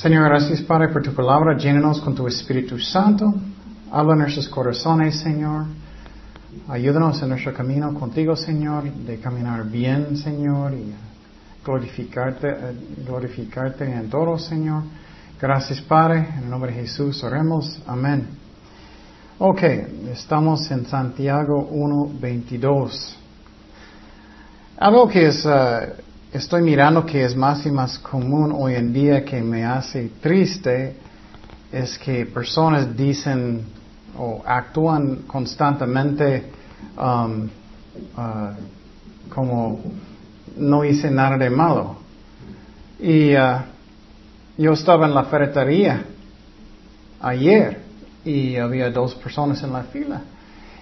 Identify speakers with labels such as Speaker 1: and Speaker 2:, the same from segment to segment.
Speaker 1: Señor, gracias Padre por tu palabra. Llénanos con tu Espíritu Santo. Habla en nuestros corazones, Señor. Ayúdanos en nuestro camino contigo, Señor, de caminar bien, Señor, y glorificarte, eh, glorificarte en todo, Señor. Gracias, Padre. En el nombre de Jesús oremos. Amén. Ok, estamos en Santiago 1.22. Algo que es, eh, estoy mirando que es más y más común hoy en día que me hace triste es que personas dicen o actúan constantemente um, uh, como no hice nada de malo. Y uh, yo estaba en la ferretería ayer y había dos personas en la fila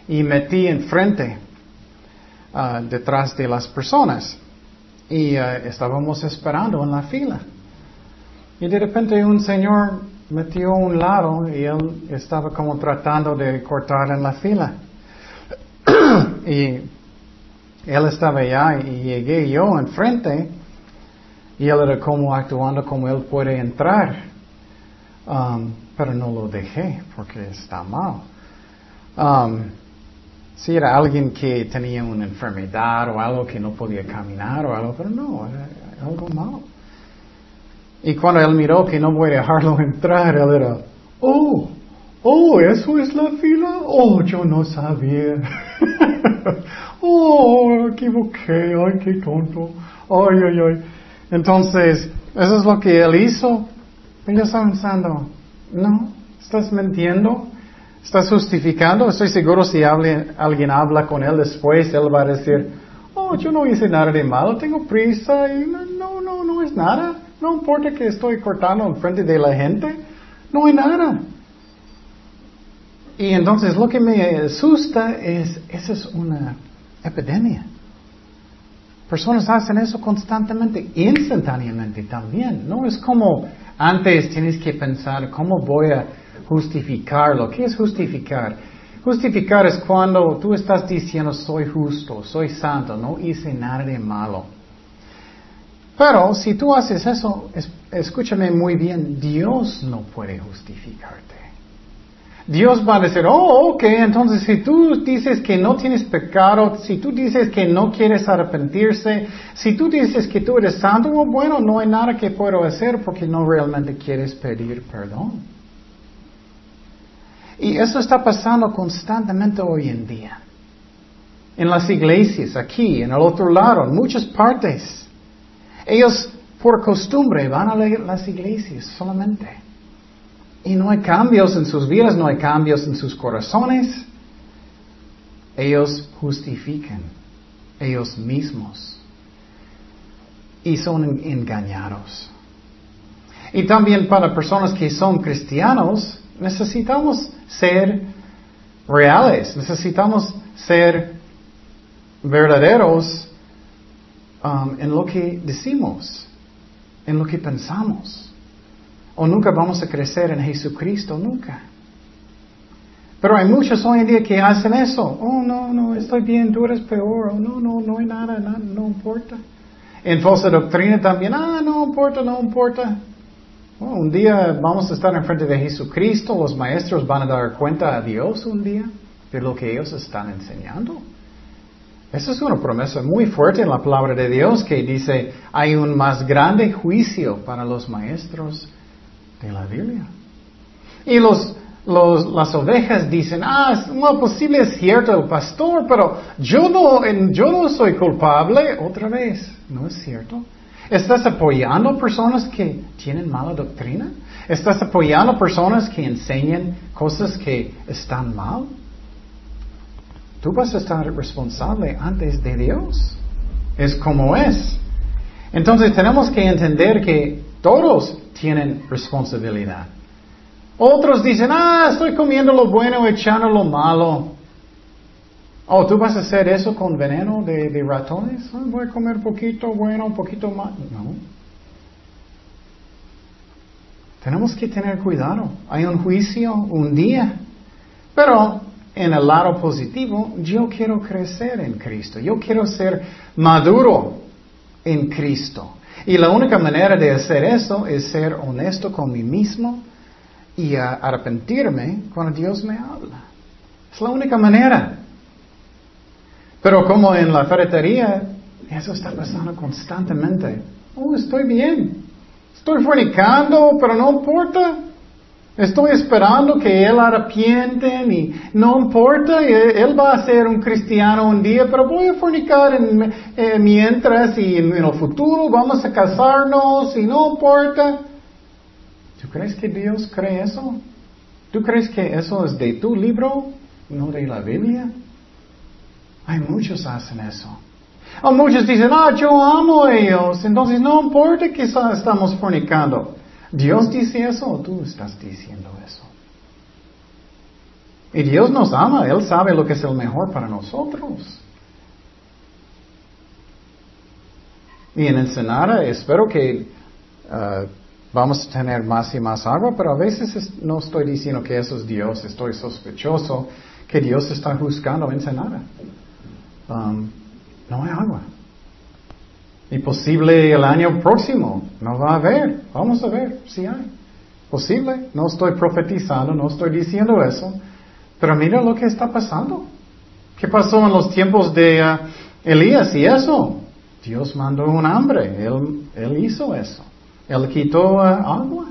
Speaker 1: y metí enfrente uh, detrás de las personas y estábamos esperando en la fila. Y de repente un señor metió un lado y él estaba como tratando de cortar en la fila. y él estaba allá y llegué yo enfrente y él era como actuando como él puede entrar. Um, pero no lo dejé porque está mal. Um, si era alguien que tenía una enfermedad o algo que no podía caminar o algo, pero no, era algo malo. Y cuando él miró que no voy a dejarlo entrar, él era, oh, oh, eso es la fila, oh, yo no sabía. oh, equivoqué, ay, qué tonto, ay, ay, ay. Entonces, eso es lo que él hizo. Yo estaba pensando, no, estás mintiendo, estás justificando. Estoy seguro si alguien habla con él después, él va a decir, oh, yo no hice nada de malo, tengo prisa y no, no, no es nada. No importa que estoy cortando en frente de la gente, no hay nada. Y entonces lo que me asusta es, esa es una epidemia. Personas hacen eso constantemente, instantáneamente también. No es como antes tienes que pensar, ¿cómo voy a justificarlo? ¿Qué es justificar? Justificar es cuando tú estás diciendo, soy justo, soy santo, no hice nada de malo. Pero si tú haces eso, escúchame muy bien, Dios no puede justificarte. Dios va a decir, oh, ok, entonces si tú dices que no tienes pecado, si tú dices que no quieres arrepentirse, si tú dices que tú eres santo, oh, bueno, no hay nada que puedo hacer porque no realmente quieres pedir perdón. Y eso está pasando constantemente hoy en día. En las iglesias, aquí, en el otro lado, en muchas partes. Ellos por costumbre van a las iglesias solamente. Y no hay cambios en sus vidas, no hay cambios en sus corazones. Ellos justifican ellos mismos. Y son engañados. Y también para personas que son cristianos, necesitamos ser reales, necesitamos ser verdaderos Um, en lo que decimos, en lo que pensamos. O nunca vamos a crecer en Jesucristo, nunca. Pero hay muchos hoy en día que hacen eso. Oh, no, no, estoy bien, tú eres peor. Oh, no, no, no hay nada, no importa. En falsa doctrina también, ah, no importa, no importa. Oh, un día vamos a estar en frente de Jesucristo, los maestros van a dar cuenta a Dios un día de lo que ellos están enseñando. Esa es una promesa muy fuerte en la palabra de Dios que dice, hay un más grande juicio para los maestros de la Biblia. Y los, las ovejas dicen, ah, no, posible es cierto el pastor, pero yo no, yo no soy culpable. Otra vez, no es cierto. ¿Estás apoyando personas que tienen mala doctrina? ¿Estás apoyando personas que enseñan cosas que están mal? Tú vas a estar responsable antes de Dios. Es como es. Entonces tenemos que entender que todos tienen responsabilidad. Otros dicen, ah, estoy comiendo lo bueno, echando lo malo. Oh, ¿tú vas a hacer eso con veneno de, ratones? Ah, voy a comer poquito bueno, un poquito más. No. Tenemos que tener cuidado. Hay un juicio un día. Pero en el lado positivo, yo quiero crecer en Cristo, yo quiero ser maduro en Cristo. Y la única manera de hacer eso es ser honesto con mí mismo y arrepentirme cuando Dios me habla. Es la única manera. Pero como en la ferretería, eso está pasando constantemente. Oh, estoy bien. Estoy fornicando, pero no importa. Estoy esperando que él arrepiente y no importa, él va a ser un cristiano un día, pero voy a fornicar en, mientras y en, el futuro vamos a casarnos y no importa. ¿Tú crees que Dios cree eso? ¿Tú crees que eso es de tu libro, no de la Biblia? Hay muchos hacen eso. O muchos dicen, ah, yo amo a ellos, entonces no importa que estamos fornicando. ¿Dios dice eso o tú estás diciendo eso? Y Dios nos ama, Él sabe lo que es el mejor para nosotros. Y en Ensenada espero que uh, vamos a tener más y más agua, pero a veces no estoy diciendo que eso es Dios, estoy sospechoso que Dios está juzgando Ensenada. Um, no hay agua. Y posible el año próximo no va a haber. Vamos a ver si hay. Posible. No estoy profetizando, no estoy diciendo eso. Pero mira lo que está pasando. ¿Qué pasó en los tiempos de uh, Elías y eso? Dios mandó un hambre. Él, hizo eso. Él quitó uh, agua.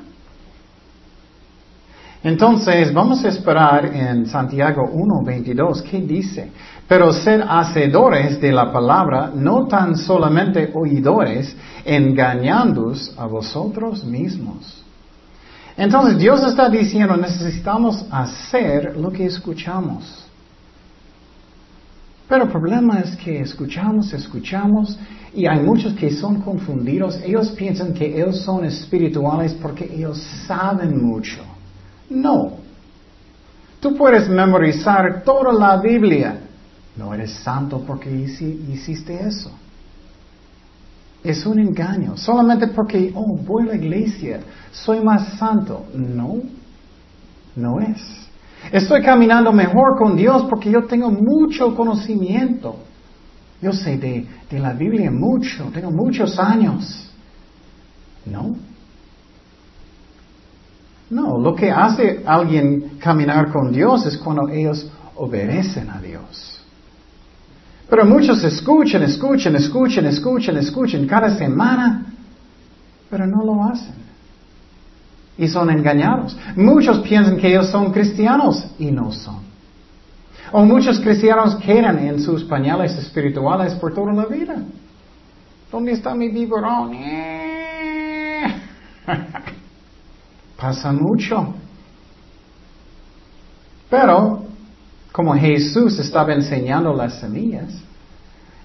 Speaker 1: Entonces, vamos a esperar en Santiago 1.22, ¿qué dice? Pero ser hacedores de la palabra, no tan solamente oidores, engañándoos a vosotros mismos. Entonces, Dios está diciendo, necesitamos hacer lo que escuchamos. Pero el problema es que escuchamos, escuchamos, y hay muchos que son confundidos. Ellos piensan que ellos son espirituales porque ellos saben mucho. No. Tú puedes memorizar toda la Biblia. No eres santo porque hiciste eso. Es un engaño. Solamente porque, oh, voy a la iglesia, soy más santo. No, no es. Estoy caminando mejor con Dios porque yo tengo mucho conocimiento. Yo sé de, de la Biblia mucho, tengo muchos años. No, no, lo que hace alguien caminar con Dios es cuando ellos obedecen a Dios. Pero muchos escuchan, escuchan, escuchan, escuchan, escuchan cada semana, pero no lo hacen. Y son engañados. Muchos piensan que ellos son cristianos y no son. O muchos cristianos quedan en sus pañales espirituales por toda la vida. ¿Dónde está mi biberón? Pasa mucho. Pero, como Jesús estaba enseñando las semillas,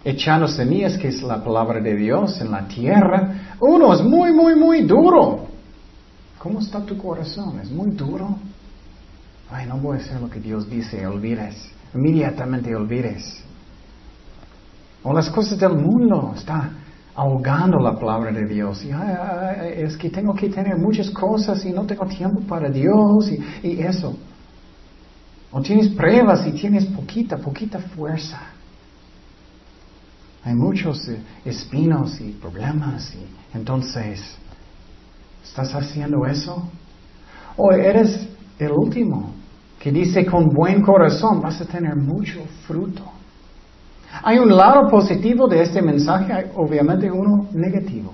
Speaker 1: echando semillas, que es la palabra de Dios en la tierra, uno es muy, muy, muy duro. ¿Cómo está tu corazón? ¿Es muy duro? Ay, no voy a hacer lo que Dios dice, olvides. Inmediatamente olvides. O las cosas del mundo, está ahogando la palabra de Dios. Y, es que tengo que tener muchas cosas y no tengo tiempo para Dios y, eso. O tienes pruebas y tienes poquita, poquita fuerza. Hay muchos eh, espinos y problemas y entonces, ¿estás haciendo eso? O eres el último que dice con buen corazón vas a tener mucho fruto. Hay un lado positivo de este mensaje, hay obviamente uno negativo.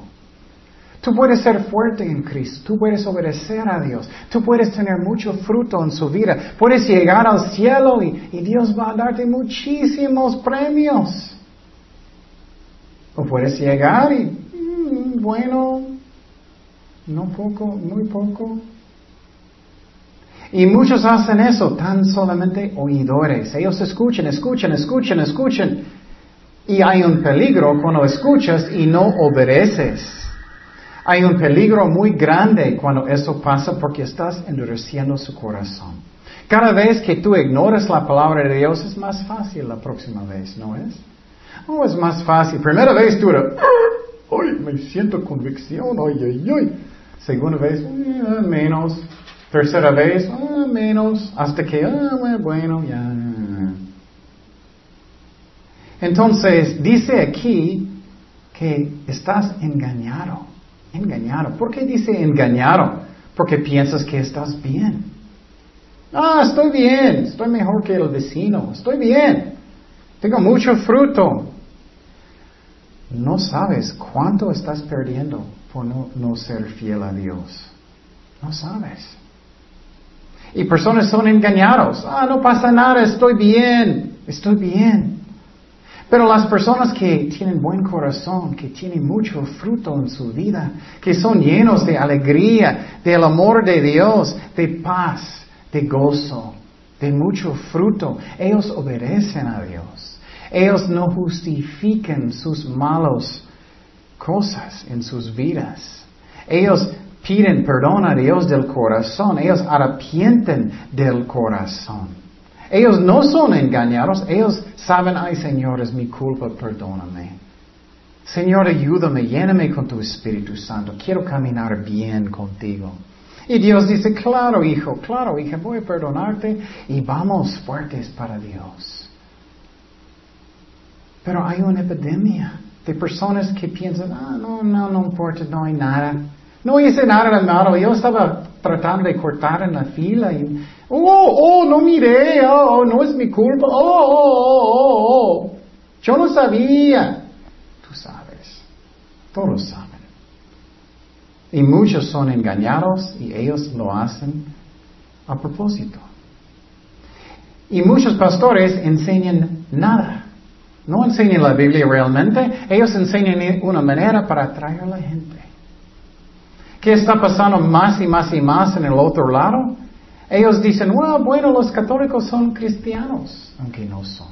Speaker 1: Tú puedes ser fuerte en Cristo, tú puedes obedecer a Dios, tú puedes tener mucho fruto en su vida, puedes llegar al cielo y, Dios va a darte muchísimos premios. O puedes llegar y, mm, bueno, no poco, muy poco. Y muchos hacen eso, tan solamente oidores. Ellos escuchan, escuchan, escuchan, escuchan. Y hay un peligro cuando escuchas y no obedeces. Hay un peligro muy grande cuando eso pasa porque estás endureciendo su corazón. Cada vez que tú ignoras la palabra de Dios es más fácil la próxima vez, ¿no es? Oh, es más fácil. Primera vez tú ¡ay, me siento convicción! ¡ay, ay, ay! Segunda vez, eh, menos. Tercera vez, ah, menos, hasta que, ah, bueno, ya. Entonces, dice aquí que estás engañado. Engañado. ¿Por qué dice engañado? Porque piensas que estás bien. Ah, estoy bien, estoy mejor que el vecino, estoy bien, tengo mucho fruto. No sabes cuánto estás perdiendo por no, no ser fiel a Dios. No sabes. Y personas son engañados. Ah, no pasa nada, estoy bien, estoy bien. Pero las personas que tienen buen corazón, que tienen mucho fruto en su vida, que son llenos de alegría, del amor de Dios, de paz, de gozo, de mucho fruto, ellos obedecen a Dios. Ellos no justifican sus malos cosas en sus vidas. Ellos piden perdón a Dios del corazón. Ellos arrepienten del corazón. Ellos no son engañados. Ellos saben, ay Señor, es mi culpa, perdóname. Señor, ayúdame, lléname con tu Espíritu Santo. Quiero caminar bien contigo. Y Dios dice, claro, hijo, claro, hija, voy a perdonarte y vamos fuertes para Dios. Pero hay una epidemia de personas que piensan, ah, no, no, no importa, no hay nada. No hice nada de malo, yo estaba tratando de cortar en la fila y, oh, oh, no miré, oh, oh no es mi culpa, oh, oh, oh, oh, oh. Yo no sabía. Tú sabes, todos saben. Y muchos son engañados y ellos lo hacen a propósito. Y muchos pastores enseñan nada. No enseñan la Biblia realmente, ellos enseñan una manera para atraer a la gente. ¿Qué está pasando más y más y más en el otro lado? Ellos dicen, bueno, los católicos son cristianos, aunque no son.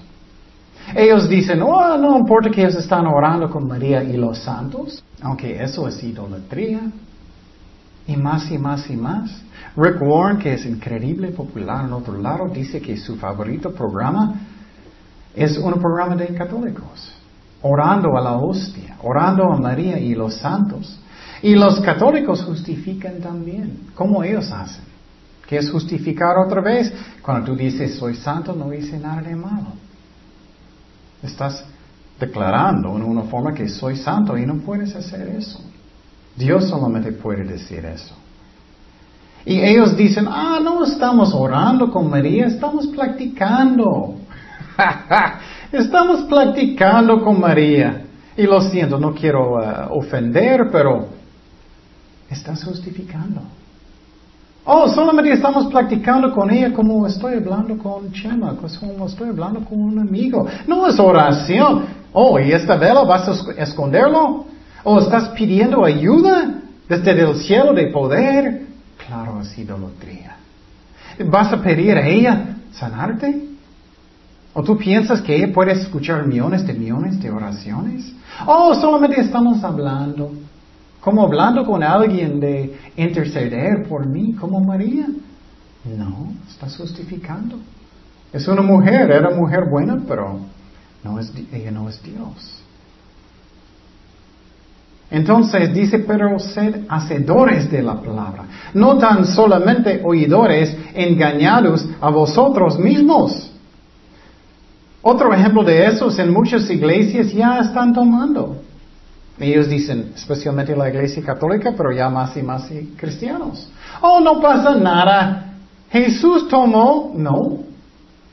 Speaker 1: Ellos dicen, oh, no importa que ellos están orando con María y los santos, aunque eso es idolatría. Y más y más y más. Rick Warren, que es increíble popular en otro lado, dice que su favorito programa es un programa de católicos, orando a la hostia, orando a María y los santos. Y los católicos justifican también, como ellos hacen. Que es justificar otra vez. Cuando tú dices soy santo, no hice nada de malo. Estás declarando en una forma que soy santo y no puedes hacer eso. Dios solamente puede decir eso. Y ellos dicen, ah, no estamos orando con María, estamos practicando. estamos practicando con María. Y lo siento, no quiero uh, ofender, pero estás justificando. Oh, solamente estamos practicando con ella como estoy hablando con Chema, como estoy hablando con un amigo. No es oración. Oh, ¿y esta vela vas a esconderlo? ¿O estás pidiendo ayuda desde el cielo de poder? Claro, es idolatría. ¿Vas a pedir a ella sanarte? ¿O tú piensas que ella puede escuchar millones de millones de oraciones? Oh, solamente estamos hablando. Como hablando con alguien de interceder por mí, como María. No, estás justificando. Es una mujer, era mujer buena, pero no es, ella no es Dios. Entonces dice, pero sed hacedores de la palabra, no tan solamente oidores engañados a vosotros mismos. Otro ejemplo de eso es en muchas iglesias ya están tomando. Ellos dicen, especialmente la iglesia católica, pero ya más y más cristianos. Oh, no pasa nada. Jesús tomó, no.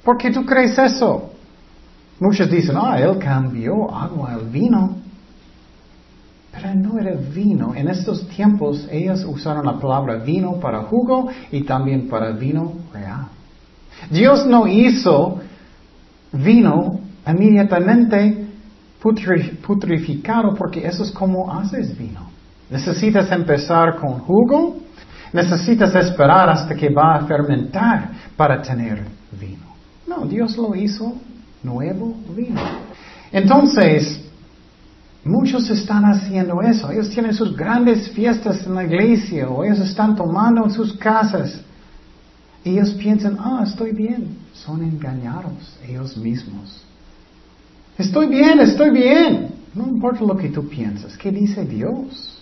Speaker 1: ¿Por qué tú crees eso? Muchos dicen, ah, él cambió agua al vino. Pero no era vino. En estos tiempos ellos usaron la palabra vino para jugo y también para vino real. Dios no hizo vino inmediatamente putrificado porque eso es como haces vino. Necesitas empezar con jugo, necesitas esperar hasta que va a fermentar para tener vino. No, Dios lo hizo nuevo vino. Entonces, Muchos están haciendo eso. Ellos tienen sus grandes fiestas en la iglesia o ellos están tomando en sus casas. Y ellos piensan, ah, estoy bien. Son engañados ellos mismos. Estoy bien, estoy bien. No importa lo que tú piensas. ¿Qué dice Dios?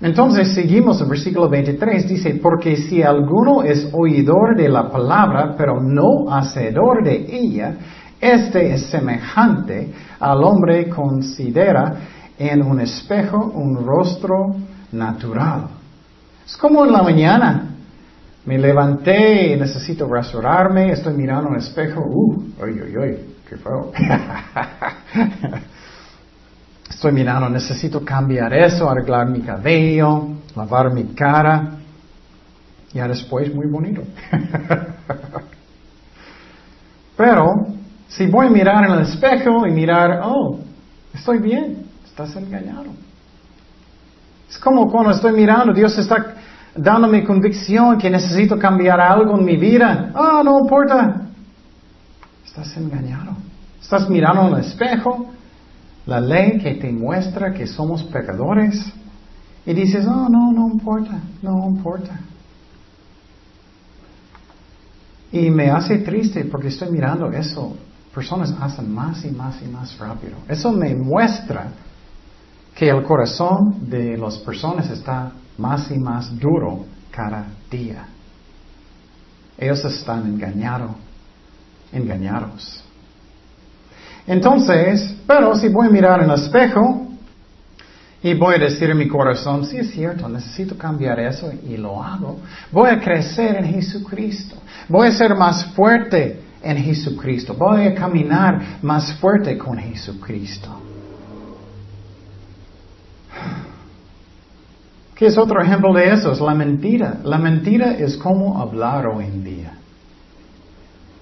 Speaker 1: Entonces seguimos en versículo 23. Dice, porque si alguno es oidor de la palabra, pero no hacedor de ella, Este es semejante al hombre considera en un espejo un rostro natural. Es como en la mañana. Me levanté necesito rasurarme, estoy mirando un espejo, uh, uy, uy, uy, qué feo. estoy mirando, necesito cambiar eso, arreglar mi cabello, lavar mi cara. Ya después muy bonito. Pero si voy a mirar en el espejo y mirar, oh, estoy bien, estás engañado. Es como cuando estoy mirando, Dios está dándome convicción que necesito cambiar algo en mi vida. Ah, no importa. Estás engañado. Estás mirando el espejo, la ley que te muestra que somos pecadores, y dices, oh, no, no importa, no importa. Y me hace triste porque estoy mirando eso. Personas hacen más y más y más rápido. Eso me muestra que el corazón de las personas está más y más duro cada día. Ellos están engañados, engañados. Entonces, pero si voy a mirar en el espejo y voy a decir en mi corazón, sí es cierto, necesito cambiar eso y lo hago, voy a crecer en Jesucristo, voy a ser más fuerte en Jesucristo, voy a caminar más fuerte con Jesucristo. ¿Qué es otro ejemplo de eso? Es la mentira. La mentira es como hablar hoy en día.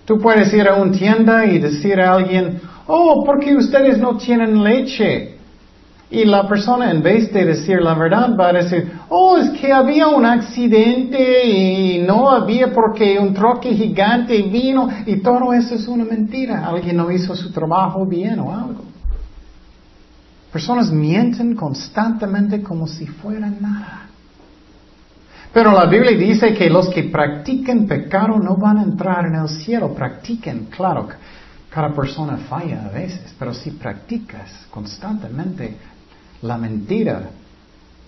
Speaker 1: Tú puedes ir a una tienda y decir a alguien, oh, ¿por qué ustedes no tienen leche? Y la persona en vez de decir la verdad va a decir, oh, es que había un accidente y no había porque un troque gigante vino y todo eso es una mentira. Alguien no hizo su trabajo bien o algo. Personas mienten constantemente como si fuera nada. Pero la Biblia dice que los que practiquen pecado no van a entrar en el cielo. Practiquen, claro, cada persona falla a veces, pero si practicas constantemente la mentira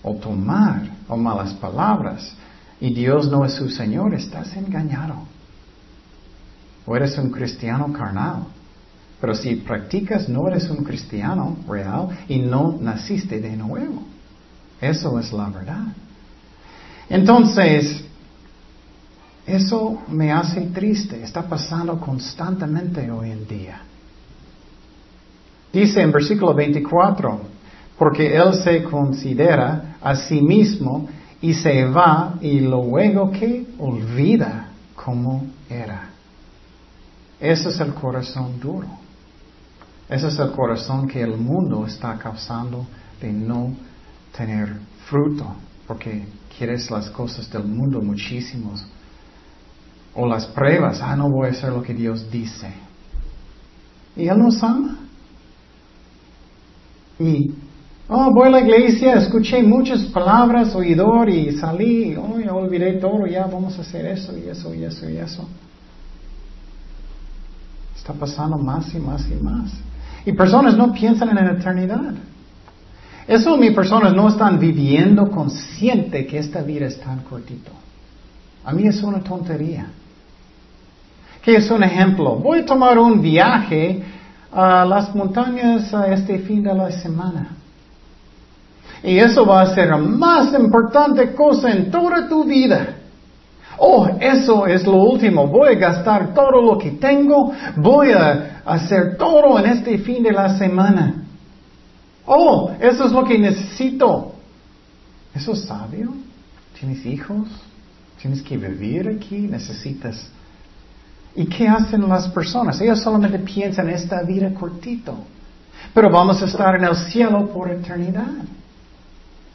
Speaker 1: o tomar o malas palabras y Dios no es su Señor, estás engañado. O eres un cristiano carnal. Pero si practicas, no eres un cristiano real y no naciste de nuevo. Eso es la verdad. Entonces, eso me hace triste. Está pasando constantemente hoy en día. Dice en versículo 24, porque él se considera a sí mismo y se va y luego que olvida cómo era. Ese es el corazón duro. Ese es el corazón que el mundo está causando de no tener fruto, porque quieres las cosas del mundo muchísimos. O las pruebas, ah, no voy a hacer lo que Dios dice. Y Él nos ama. Y, oh, voy a la iglesia, escuché muchas palabras, oidor, y salí, oh, ya olvidé todo, ya vamos a hacer eso y eso y eso y eso. Está pasando más y más y más. Y personas no piensan en la eternidad. Eso mis personas no están viviendo consciente que esta vida es tan cortito. A mí es una tontería. ¿Qué es un ejemplo? Voy a tomar un viaje a las montañas a este fin de la semana. Y eso va a ser la más importante cosa en toda tu vida. Oh, eso es lo último. Voy a gastar todo lo que tengo. Voy a hacer todo en este fin de la semana. Oh, eso es lo que necesito. ¿Eso es sabio? ¿Tienes hijos? ¿Tienes que vivir aquí? ¿Necesitas? ¿Y qué hacen las personas? Ellos solamente piensan en esta vida cortito. Pero vamos a estar en el cielo por eternidad.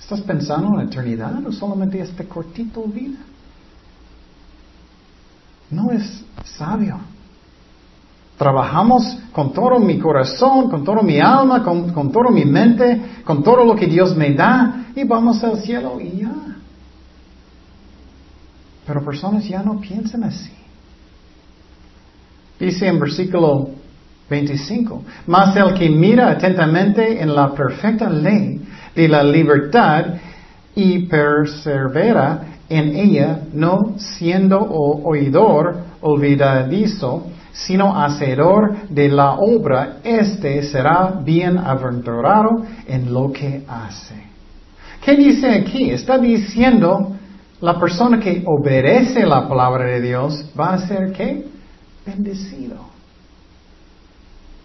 Speaker 1: ¿Estás pensando en eternidad o solamente este cortito vida? no es sabio. Trabajamos con todo mi corazón, con todo mi alma, con, con todo mi mente, con todo lo que Dios me da y vamos al cielo y ya. Pero personas ya no piensan así. Dice en versículo 25, mas el que mira atentamente en la perfecta ley de la libertad y persevera en ella, no siendo oidor olvidadizo, sino hacedor de la obra, éste será bienaventurado en lo que hace. ¿Qué dice aquí? Está diciendo la persona que obedece la palabra de Dios va a ser qué? Bendecido.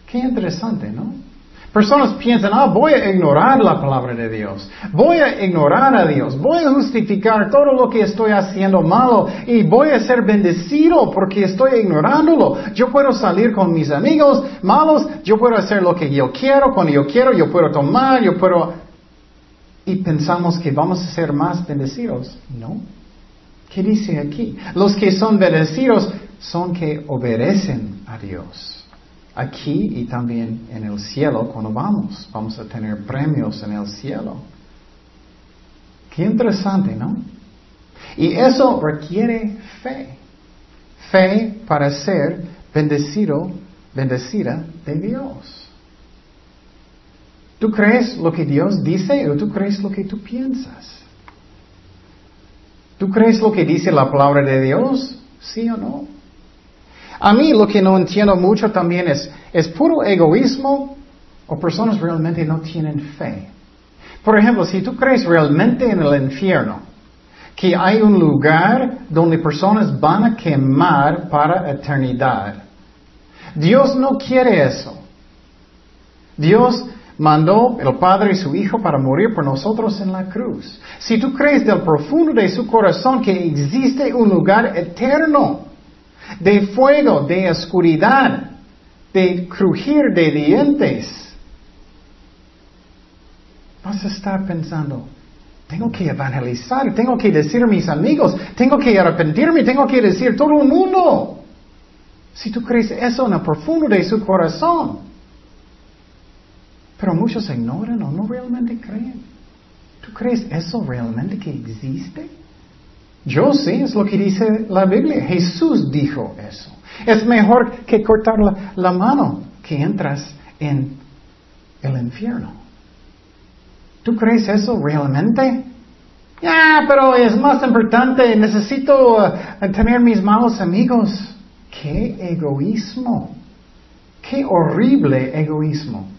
Speaker 1: Qué interesante, ¿no? Personas piensan, ah, voy a ignorar la palabra de Dios, voy a ignorar a Dios, voy a justificar todo lo que estoy haciendo malo y voy a ser bendecido porque estoy ignorándolo. Yo puedo salir con mis amigos malos, yo puedo hacer lo que yo quiero, cuando yo quiero, yo puedo tomar, yo puedo... Y pensamos que vamos a ser más bendecidos. No. ¿Qué dice aquí? Los que son bendecidos son que obedecen a Dios aquí y también en el cielo cuando vamos. Vamos a tener premios en el cielo. Qué interesante, ¿no? Y eso requiere fe. Fe para ser bendecido, bendecida de Dios. ¿Tú crees lo que Dios dice o tú crees lo que tú piensas? ¿Tú crees lo que dice la palabra de Dios? ¿Sí o no? A mí lo que no entiendo mucho también es, ¿es puro egoísmo o personas realmente no tienen fe? Por ejemplo, si tú crees realmente en el infierno, que hay un lugar donde personas van a quemar para eternidad, Dios no quiere eso. Dios mandó el Padre y su Hijo para morir por nosotros en la cruz. Si tú crees del profundo de su corazón que existe un lugar eterno, de fuego, de oscuridad, de crujir de dientes. Vas a estar pensando, tengo que evangelizar, tengo que decir a mis amigos, tengo que arrepentirme, tengo que decir todo el mundo. Si tú crees eso en el profundo de su corazón. Pero muchos ignoran o no realmente creen. ¿Tú crees eso realmente que existe? Yo sí, es lo que dice la Biblia. Jesús dijo eso. Es mejor que cortar la, mano que entras en el infierno. ¿Tú crees eso realmente? Ya, pero es más importante, necesito uh, tener mis malos amigos. ¡Qué egoísmo! ¡Qué horrible egoísmo!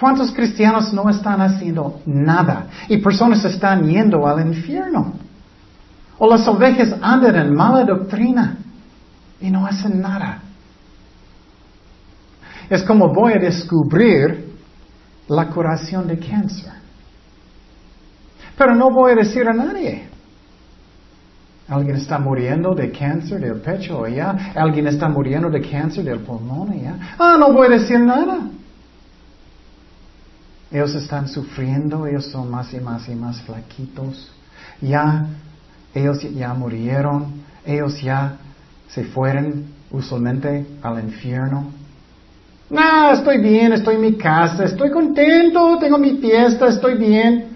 Speaker 1: ¿Cuántos cristianos no están haciendo nada? Y personas están yendo al infierno. O las ovejas andan en mala doctrina y no hacen nada. Es como voy a descubrir la curación de cáncer. Pero no voy a decir a nadie. Alguien está muriendo de cáncer del pecho ya. Alguien está muriendo de cáncer del pulmón ya. Ah, no voy a decir nada. Ellos están sufriendo, ellos son más y más y más flaquitos. Ya, ellos ya murieron, ellos ya se fueron usualmente al infierno. No, estoy bien, estoy en mi casa, estoy contento, tengo mi fiesta, estoy bien.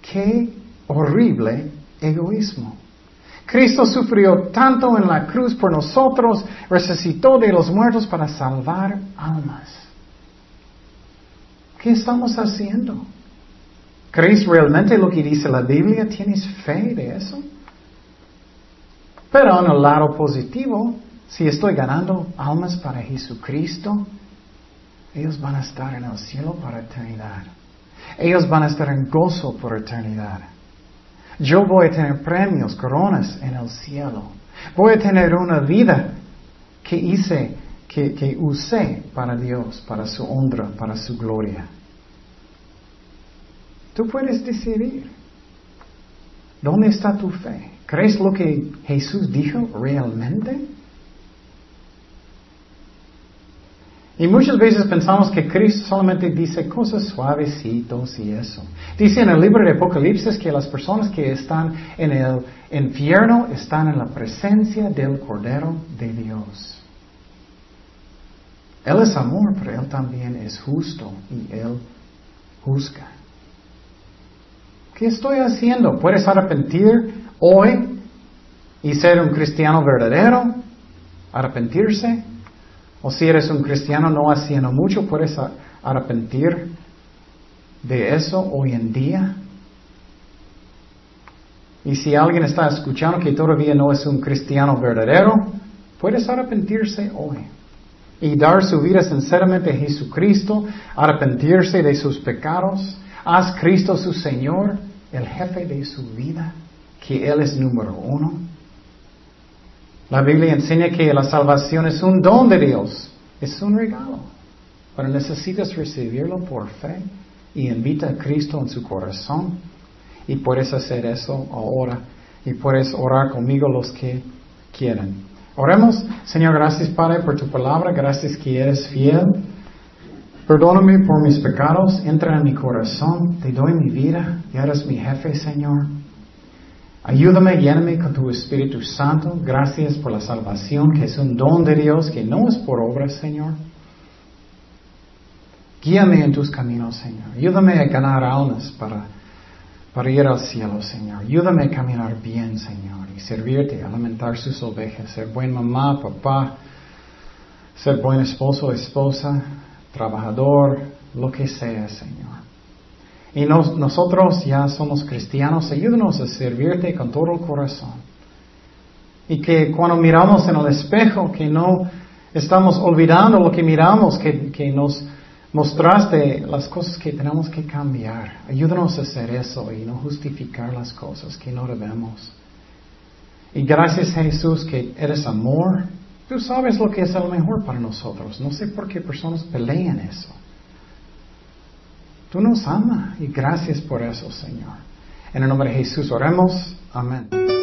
Speaker 1: Qué horrible egoísmo. Cristo sufrió tanto en la cruz por nosotros, resucitó de los muertos para salvar almas. ¿Qué estamos haciendo? ¿Crees realmente lo que dice la Biblia? ¿Tienes fe de eso? Pero en el lado positivo, si estoy ganando almas para Jesucristo, ellos van a estar en el cielo para eternidad. Ellos van a estar en gozo por eternidad. Yo voy a tener premios, coronas en el cielo. Voy a tener una vida que hice que, usé para Dios, para su honra, para su gloria. Tú puedes decidir. ¿Dónde está tu fe? ¿Crees lo que Jesús dijo realmente? Y muchas veces pensamos que Cristo solamente dice cosas suavecitos y eso. Dice en el libro de Apocalipsis que las personas que están en el infierno están en la presencia del Cordero de Dios. Él es amor, pero Él también es justo y Él juzga. ¿Qué estoy haciendo? ¿Puedes arrepentir hoy y ser un cristiano verdadero? ¿Arrepentirse? O si eres un cristiano no haciendo mucho, ¿puedes arrepentir de eso hoy en día? Y si alguien está escuchando que todavía no es un cristiano verdadero, puedes arrepentirse hoy y dar su vida sinceramente a Jesucristo, arrepentirse de sus pecados. Haz Cristo su Señor, el jefe de su vida, que Él es número uno. La Biblia enseña que la salvación es un don de Dios, es un regalo, pero necesitas recibirlo por fe y invita a Cristo en su corazón. Y puedes hacer eso ahora y puedes orar conmigo los que quieran. Oremos, Señor, gracias Padre por tu palabra, gracias que eres fiel. Perdóname por mis pecados, entra en mi corazón, te doy mi vida, y eres mi jefe, Señor. Ayúdame, lléname con tu Espíritu Santo. Gracias por la salvación, que es un don de Dios, que no es por obras, Señor. Guíame en tus caminos, Señor. Ayúdame a ganar almas para, para ir al cielo, Señor. Ayúdame a caminar bien, Señor, servirte, alimentar sus ovejas, ser buen mamá, papá, ser buen esposo, esposa, trabajador, lo que sea, Señor. Y nosotros ya somos cristianos, ayúdanos a servirte con todo el corazón. Y que cuando miramos en el espejo, que no estamos olvidando lo que miramos, que, que nos mostraste las cosas que tenemos que cambiar. Ayúdanos a hacer eso y no justificar las cosas que no debemos. Y gracias Jesús que eres amor. Tú sabes lo que es lo mejor para nosotros. No sé por qué personas pelean eso. Tú nos amas y gracias por eso, Señor. En el nombre de Jesús oremos. Amén.